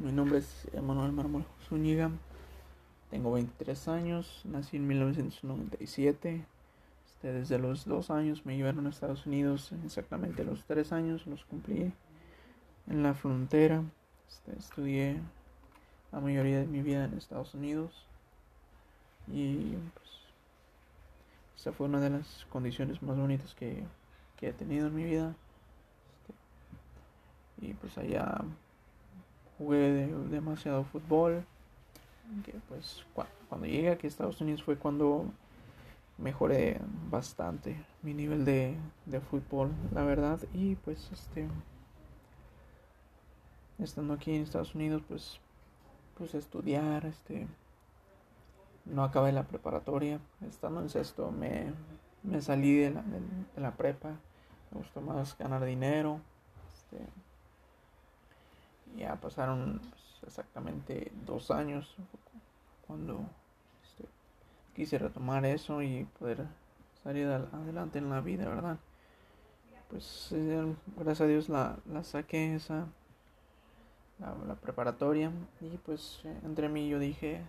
Mi nombre es Emanuel Mármol Zúñiga. Tengo 23 años. Nací en 1997. Este, desde los dos años me llevaron a Estados Unidos. Exactamente los tres años los cumplí en la frontera. Este, estudié la mayoría de mi vida en Estados Unidos. Y pues esa fue una de las condiciones más bonitas que, que he tenido en mi vida. Este, y pues allá jugué demasiado fútbol. Que pues cuando llegué aquí a Estados Unidos fue cuando mejoré bastante mi nivel de, de fútbol, la verdad. Y pues este estando aquí en Estados Unidos pues pues estudiar, este no acabé la preparatoria, estando en sexto me, me salí de la, de la prepa, me gustó más ganar dinero, este, ya pasaron pues, exactamente dos años cuando este, quise retomar eso y poder salir adelante en la vida, ¿verdad? Pues eh, gracias a Dios la, la saqué esa, la, preparatoria y pues eh, entre mí yo dije,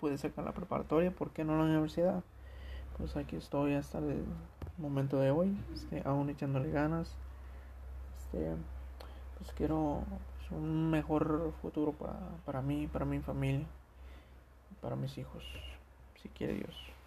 pude sacar la preparatoria, ¿por qué no la universidad? Pues aquí estoy hasta el momento de hoy, este, aún echándole ganas. Este, pues quiero un mejor futuro para, para mí, para mi familia, para mis hijos, si quiere Dios.